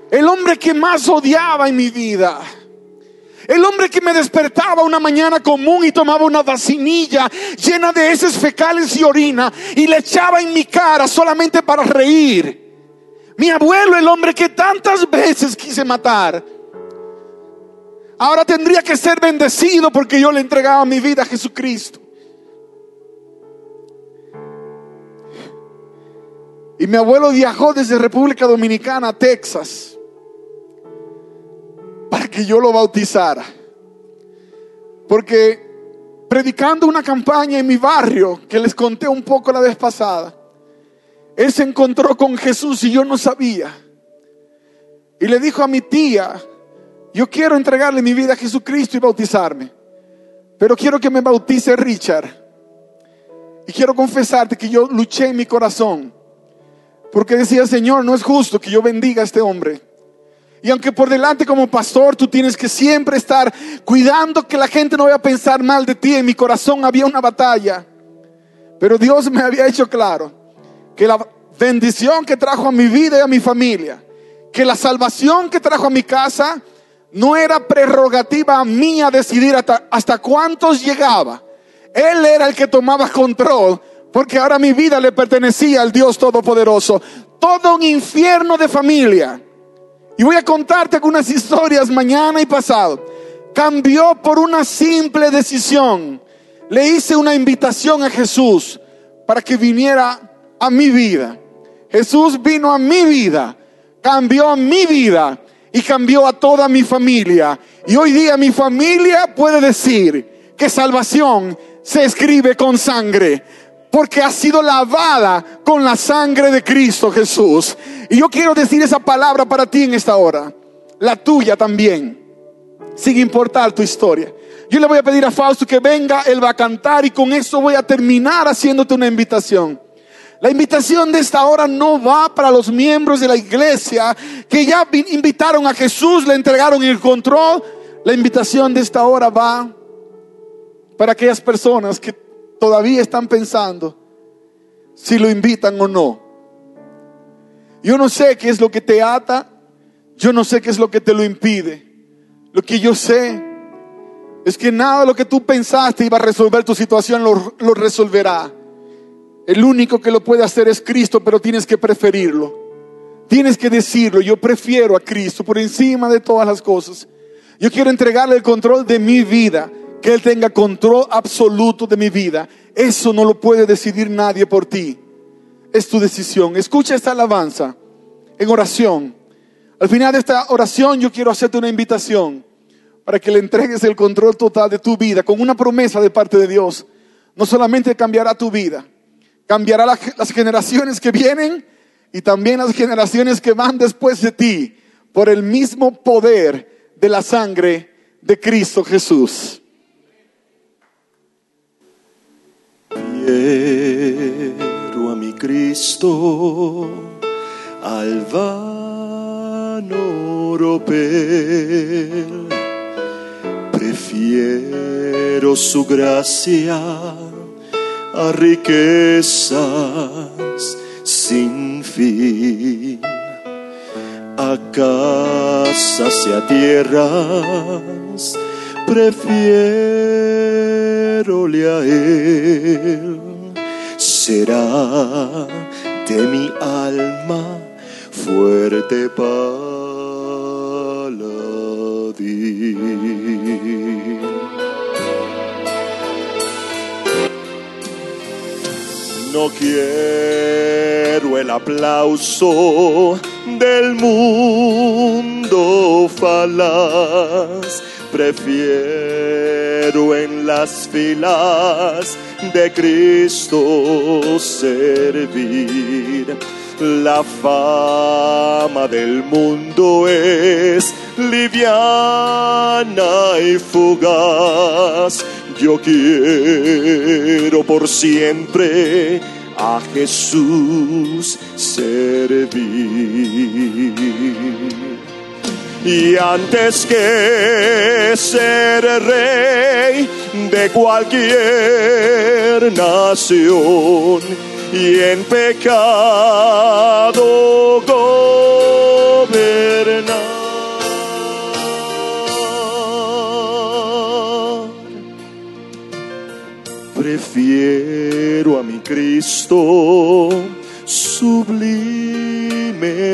Speaker 1: el hombre que más odiaba en mi vida. El hombre que me despertaba una mañana común y tomaba una vacinilla llena de heces fecales y orina y le echaba en mi cara solamente para reír. Mi abuelo, el hombre que tantas veces quise matar, ahora tendría que ser bendecido porque yo le entregaba mi vida a Jesucristo. Y mi abuelo viajó desde República Dominicana a Texas para que yo lo bautizara. Porque predicando una campaña en mi barrio, que les conté un poco la vez pasada, él se encontró con Jesús y yo no sabía. Y le dijo a mi tía, yo quiero entregarle mi vida a Jesucristo y bautizarme, pero quiero que me bautice Richard. Y quiero confesarte que yo luché en mi corazón, porque decía, Señor, no es justo que yo bendiga a este hombre. Y aunque por delante como pastor tú tienes que siempre estar cuidando que la gente no vaya a pensar mal de ti, en mi corazón había una batalla. Pero Dios me había hecho claro que la bendición que trajo a mi vida y a mi familia, que la salvación que trajo a mi casa, no era prerrogativa mía decidir hasta, hasta cuántos llegaba. Él era el que tomaba control, porque ahora mi vida le pertenecía al Dios Todopoderoso. Todo un infierno de familia. Y voy a contarte algunas historias mañana y pasado. Cambió por una simple decisión. Le hice una invitación a Jesús para que viniera a mi vida. Jesús vino a mi vida, cambió mi vida y cambió a toda mi familia. Y hoy día mi familia puede decir que salvación se escribe con sangre porque ha sido lavada con la sangre de Cristo Jesús. Y yo quiero decir esa palabra para ti en esta hora, la tuya también, sin importar tu historia. Yo le voy a pedir a Fausto que venga, él va a cantar y con eso voy a terminar haciéndote una invitación. La invitación de esta hora no va para los miembros de la iglesia que ya invitaron a Jesús, le entregaron el control. La invitación de esta hora va para aquellas personas que todavía están pensando si lo invitan o no. Yo no sé qué es lo que te ata, yo no sé qué es lo que te lo impide. Lo que yo sé es que nada de lo que tú pensaste iba a resolver tu situación lo, lo resolverá. El único que lo puede hacer es Cristo, pero tienes que preferirlo. Tienes que decirlo, yo prefiero a Cristo por encima de todas las cosas. Yo quiero entregarle el control de mi vida, que Él tenga control absoluto de mi vida. Eso no lo puede decidir nadie por ti. Es tu decisión. Escucha esta alabanza en oración. Al final de esta oración yo quiero hacerte una invitación para que le entregues el control total de tu vida con una promesa de parte de Dios. No solamente cambiará tu vida, cambiará las generaciones que vienen y también las generaciones que van después de ti por el mismo poder de la sangre de Cristo Jesús.
Speaker 2: Quiero a mi Cristo al vano Prefiero su gracia a riquezas sin fin, a casas y a tierras, prefiero a él, será de mi alma fuerte paladín. No quiero el aplauso del mundo falaz. Prefiero en las filas de Cristo servir. La fama del mundo es liviana y fugaz yo quiero por siempre a Jesús servir. Y antes que ser rey de cualquier nación y en pecado gobernar A mi Cristo, sublime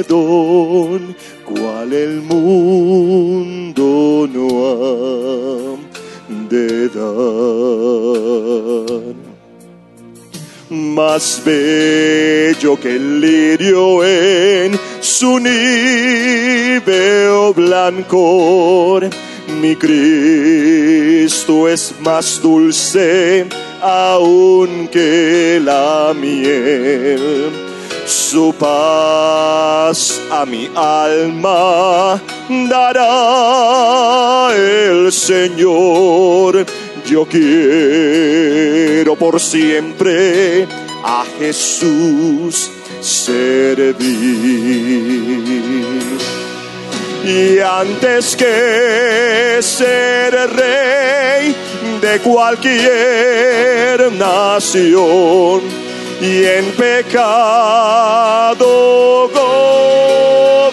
Speaker 2: don, cual el mundo no ha de dar. más bello que el lirio en su nivel blanco. Mi Cristo es más dulce aún que la miel. Su paz a mi alma dará el Señor. Yo quiero por siempre a Jesús servir. Y antes que ser rey de cualquier nación y en pecado gobernar.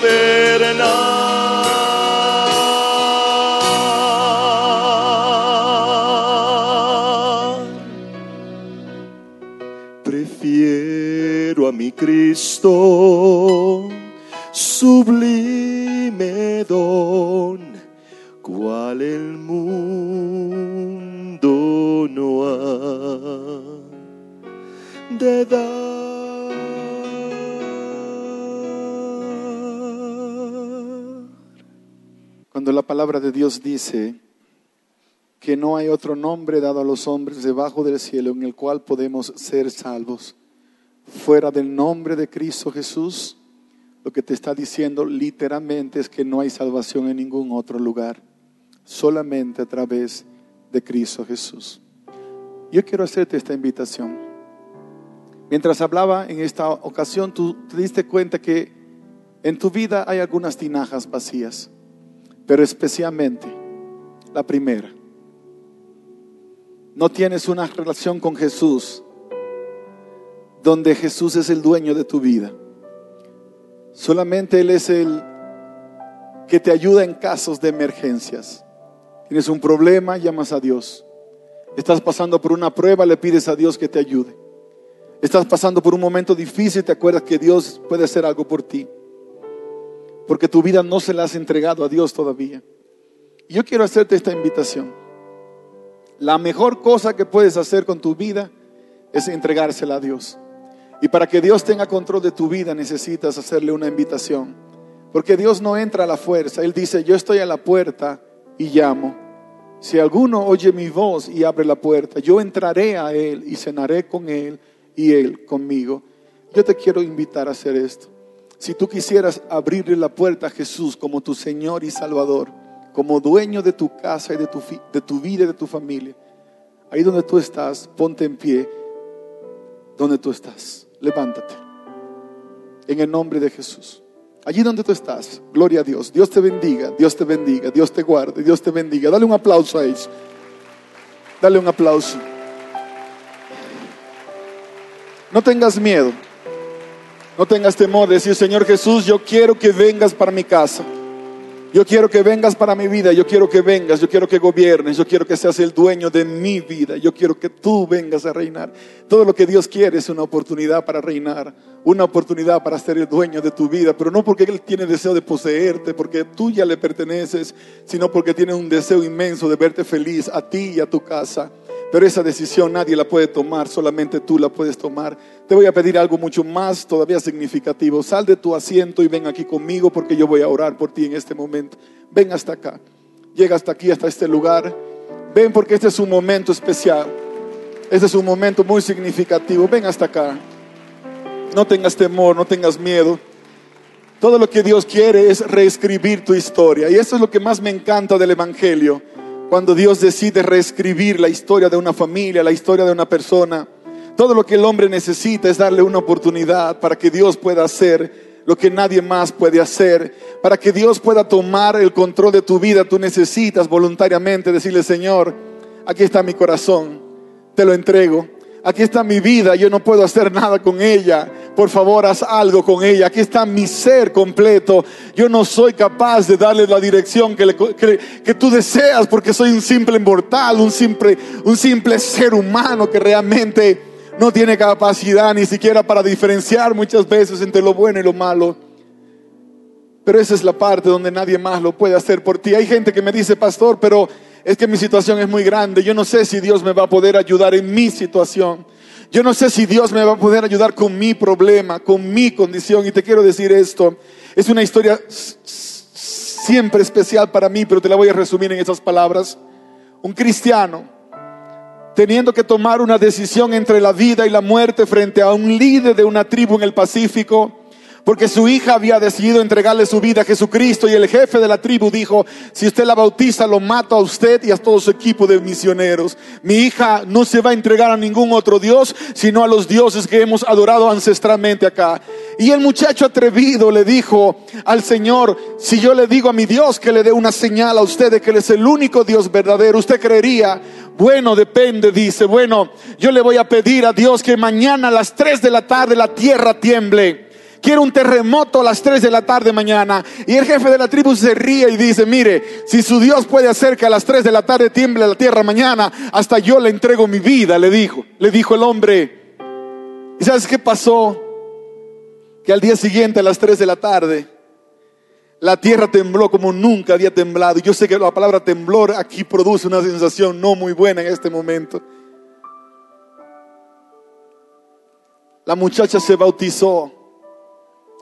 Speaker 2: Prefiero a mi Cristo, sublime don, cual el
Speaker 1: Cuando la palabra de Dios dice que no hay otro nombre dado a los hombres debajo del cielo en el cual podemos ser salvos, fuera del nombre de Cristo Jesús, lo que te está diciendo literalmente es que no hay salvación en ningún otro lugar, solamente a través de Cristo Jesús. Yo quiero hacerte esta invitación. Mientras hablaba en esta ocasión, tú te diste cuenta que en tu vida hay algunas tinajas vacías, pero especialmente la primera. No tienes una relación con Jesús donde Jesús es el dueño de tu vida. Solamente Él es el que te ayuda en casos de emergencias. Tienes un problema, llamas a Dios. Estás pasando por una prueba, le pides a Dios que te ayude. Estás pasando por un momento difícil, te acuerdas que Dios puede hacer algo por ti. Porque tu vida no se la has entregado a Dios todavía. Y yo quiero hacerte esta invitación. La mejor cosa que puedes hacer con tu vida es entregársela a Dios. Y para que Dios tenga control de tu vida necesitas hacerle una invitación. Porque Dios no entra a la fuerza. Él dice, yo estoy a la puerta y llamo. Si alguno oye mi voz y abre la puerta, yo entraré a Él y cenaré con Él y Él conmigo. Yo te quiero invitar a hacer esto. Si tú quisieras abrirle la puerta a Jesús como tu Señor y Salvador, como dueño de tu casa y de tu, de tu vida y de tu familia, ahí donde tú estás, ponte en pie, donde tú estás, levántate. En el nombre de Jesús. Allí donde tú estás, gloria a Dios. Dios te bendiga, Dios te bendiga, Dios te guarde, Dios te bendiga. Dale un aplauso a ellos. Dale un aplauso. No tengas miedo. No tengas temor de decir, Señor Jesús, yo quiero que vengas para mi casa. Yo quiero que vengas para mi vida, yo quiero que vengas, yo quiero que gobiernes, yo quiero que seas el dueño de mi vida, yo quiero que tú vengas a reinar. Todo lo que Dios quiere es una oportunidad para reinar, una oportunidad para ser el dueño de tu vida, pero no porque Él tiene deseo de poseerte, porque tú ya le perteneces, sino porque tiene un deseo inmenso de verte feliz a ti y a tu casa. Pero esa decisión nadie la puede tomar, solamente tú la puedes tomar. Te voy a pedir algo mucho más todavía significativo. Sal de tu asiento y ven aquí conmigo porque yo voy a orar por ti en este momento. Ven hasta acá. Llega hasta aquí, hasta este lugar. Ven porque este es un momento especial. Este es un momento muy significativo. Ven hasta acá. No tengas temor, no tengas miedo. Todo lo que Dios quiere es reescribir tu historia. Y eso es lo que más me encanta del Evangelio cuando Dios decide reescribir la historia de una familia, la historia de una persona, todo lo que el hombre necesita es darle una oportunidad para que Dios pueda hacer lo que nadie más puede hacer, para que Dios pueda tomar el control de tu vida. Tú necesitas voluntariamente decirle, Señor, aquí está mi corazón, te lo entrego. Aquí está mi vida, yo no puedo hacer nada con ella. Por favor, haz algo con ella. Aquí está mi ser completo. Yo no soy capaz de darle la dirección que, le- que- que tú deseas porque soy un simple mortal, un simple, un simple ser humano que realmente no tiene capacidad ni siquiera para diferenciar muchas veces entre lo bueno y lo malo. Pero esa es la parte donde nadie más lo puede hacer por ti. Hay gente que me dice, pastor, pero es que mi situación es muy grande. Yo no sé si Dios me va a poder ayudar en mi situación. Yo no sé si Dios me va a poder ayudar con mi problema, con mi condición. Y te quiero decir esto. Es una historia siempre especial para mí, pero te la voy a resumir en esas palabras. Un cristiano teniendo que tomar una decisión entre la vida y la muerte frente a un líder de una tribu en el Pacífico porque su hija había decidido entregarle su vida a Jesucristo y el jefe de la tribu dijo, si usted la bautiza, lo mato a usted y a todo su equipo de misioneros. Mi hija no se va a entregar a ningún otro Dios, sino a los dioses que hemos adorado ancestralmente acá. Y el muchacho atrevido le dijo al Señor, si yo le digo a mi Dios que le dé una señal a usted de que Él es el único Dios verdadero, usted creería, bueno, depende, dice, bueno, yo le voy a pedir a Dios que mañana a las 3 de la tarde la tierra tiemble quiero un terremoto a las 3 de la tarde mañana. Y el jefe de la tribu se ríe y dice, mire, si su Dios puede hacer que a las 3 de la tarde tiemble la tierra mañana, hasta yo le entrego mi vida, le dijo, le dijo el hombre. ¿Y sabes qué pasó? Que al día siguiente a las 3 de la tarde, la tierra tembló como nunca había temblado. Yo sé que la palabra temblor aquí produce una sensación no muy buena en este momento. La muchacha se bautizó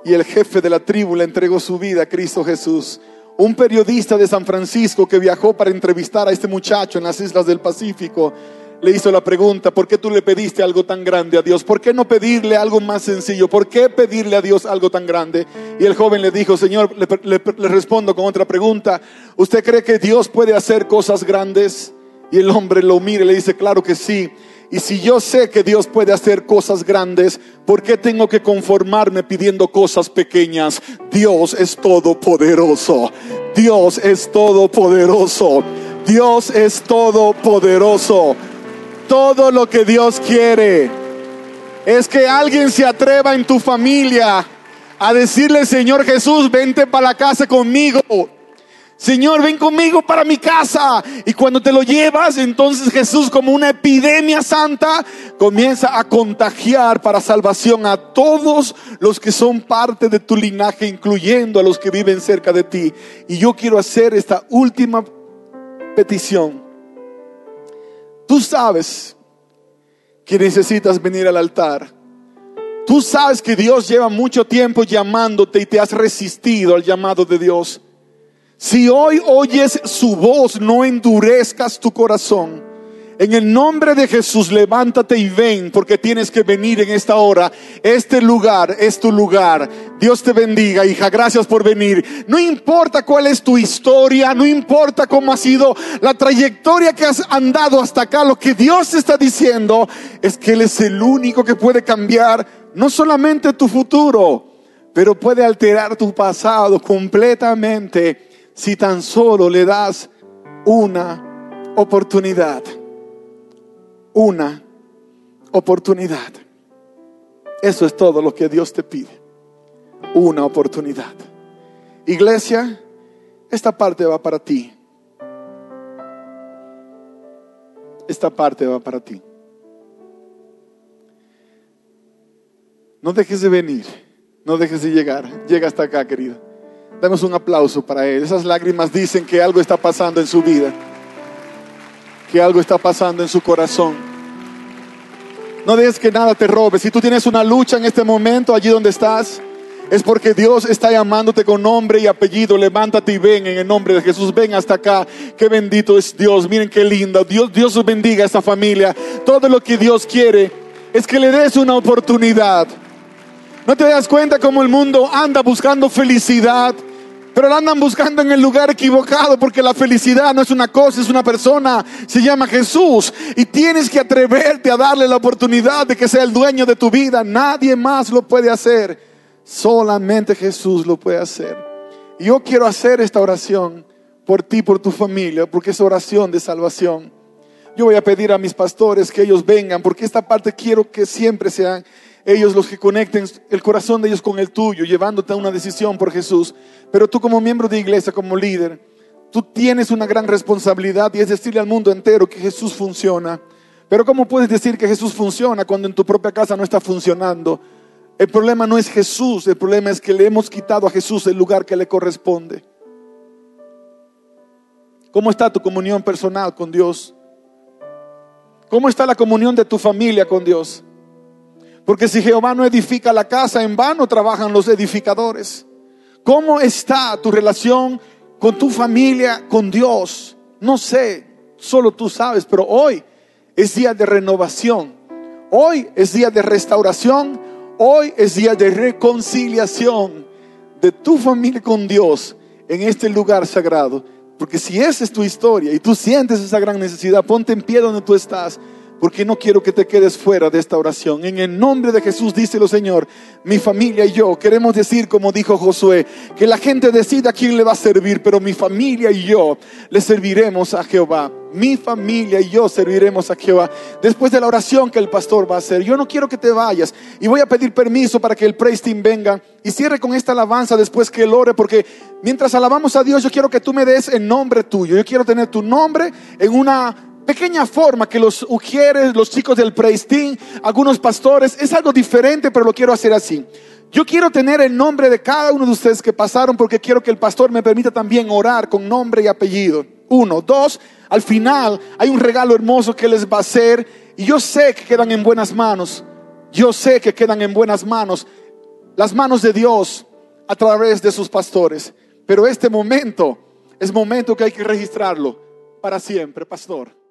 Speaker 1: y el jefe de la tribu le entregó su vida a Cristo Jesús. Un periodista de San Francisco que viajó para entrevistar a este muchacho en las islas del Pacífico le hizo la pregunta, ¿por qué tú le pediste algo tan grande a Dios? ¿Por qué no pedirle algo más sencillo? ¿Por qué pedirle a Dios algo tan grande? Y el joven le dijo, Señor, le, respondo con otra pregunta, ¿usted cree que Dios puede hacer cosas grandes? Y el hombre lo mira y le dice, claro que sí. Y si yo sé que Dios puede hacer cosas grandes, ¿por qué tengo que conformarme pidiendo cosas pequeñas? Dios es todopoderoso. Dios es todopoderoso. Dios es todopoderoso. Todo lo que Dios quiere es que alguien se atreva en tu familia a decirle, Señor Jesús, vente para la casa conmigo. Señor, ven conmigo para mi casa. Y cuando te lo llevas, entonces Jesús como una epidemia santa comienza a contagiar para salvación a todos los que son parte de tu linaje, incluyendo a los que viven cerca de ti. Y yo quiero hacer esta última petición. Tú sabes que necesitas venir al altar. Tú sabes que Dios lleva mucho tiempo llamándote y te has resistido al llamado de Dios. Si hoy oyes su voz, no endurezcas tu corazón. En el nombre de Jesús, levántate y ven, porque tienes que venir en esta hora. Este lugar es tu lugar. Dios te bendiga, hija. Gracias por venir. No importa cuál es tu historia, no importa cómo ha sido la trayectoria que has andado hasta acá. Lo que Dios está diciendo es que Él es el único que puede cambiar no solamente tu futuro, pero puede alterar tu pasado completamente si tan solo le das una oportunidad. Una oportunidad. Eso es todo lo que Dios te pide. Una oportunidad. Iglesia, esta parte va para ti. Esta parte va para ti. No dejes de venir. No dejes de llegar. Llega hasta acá, querido. Damos un aplauso para Él. Esas lágrimas dicen que algo está pasando en su vida, que algo está pasando en su corazón. No dejes que nada te robe. Si tú tienes una lucha en este momento, allí donde estás, es porque Dios está llamándote con nombre y apellido. Levántate y ven en el nombre de Jesús. Ven hasta acá. Qué bendito es Dios. Miren qué lindo. Dios, Dios bendiga a esta familia. Todo lo que Dios quiere es que le des una oportunidad. ¿No te das cuenta cómo el mundo anda buscando felicidad? Pero la andan buscando en el lugar equivocado porque la felicidad no es una cosa, es una persona. Se llama Jesús. Y tienes que atreverte a darle la oportunidad de que sea el dueño de tu vida. Nadie más lo puede hacer. Solamente Jesús lo puede hacer. Yo quiero hacer esta oración por ti, por tu familia, porque es oración de salvación. Yo voy a pedir a mis pastores que ellos vengan, porque esta parte quiero que siempre sean ellos los que conecten el corazón de ellos con el tuyo, llevándote a una decisión por Jesús. Pero tú como miembro de iglesia, como líder, tú tienes una gran responsabilidad y es decirle al mundo entero que Jesús funciona. Pero ¿cómo puedes decir que Jesús funciona cuando en tu propia casa no está funcionando? El problema no es Jesús, el problema es que le hemos quitado a Jesús el lugar que le corresponde. ¿Cómo está tu comunión personal con Dios? ¿Cómo está la comunión de tu familia con Dios? Porque si Jehová no edifica la casa, en vano trabajan los edificadores. ¿Cómo está tu relación con tu familia, con Dios? No sé, solo tú sabes, pero hoy es día de renovación. Hoy es día de restauración. Hoy es día de reconciliación de tu familia con Dios en este lugar sagrado. Porque si esa es tu historia y tú sientes esa gran necesidad, ponte en pie donde tú estás porque no quiero que te quedes fuera de esta oración. En el nombre de Jesús, díselo Señor, mi familia y yo queremos decir, como dijo Josué, que la gente decida a quién le va a servir, pero mi familia y yo le serviremos a Jehová. Mi familia y yo serviremos a Jehová. Después de la oración que el pastor va a hacer, yo no quiero que te vayas y voy a pedir permiso para que el praise team venga y cierre con esta alabanza después que él ore, porque mientras alabamos a Dios, yo quiero que tú me des el nombre tuyo. Yo quiero tener tu nombre en una pequeña forma que los ujieres, los chicos del Preistín, algunos pastores, es algo diferente, pero lo quiero hacer así. Yo quiero tener el nombre de cada uno de ustedes que pasaron porque quiero que el pastor me permita también orar con nombre y apellido. Uno, dos, al final hay un regalo hermoso que les va a hacer y yo sé que quedan en buenas manos. Yo sé que quedan en buenas manos, las manos de Dios a través de sus pastores. Pero este momento es momento que hay que registrarlo para siempre, pastor.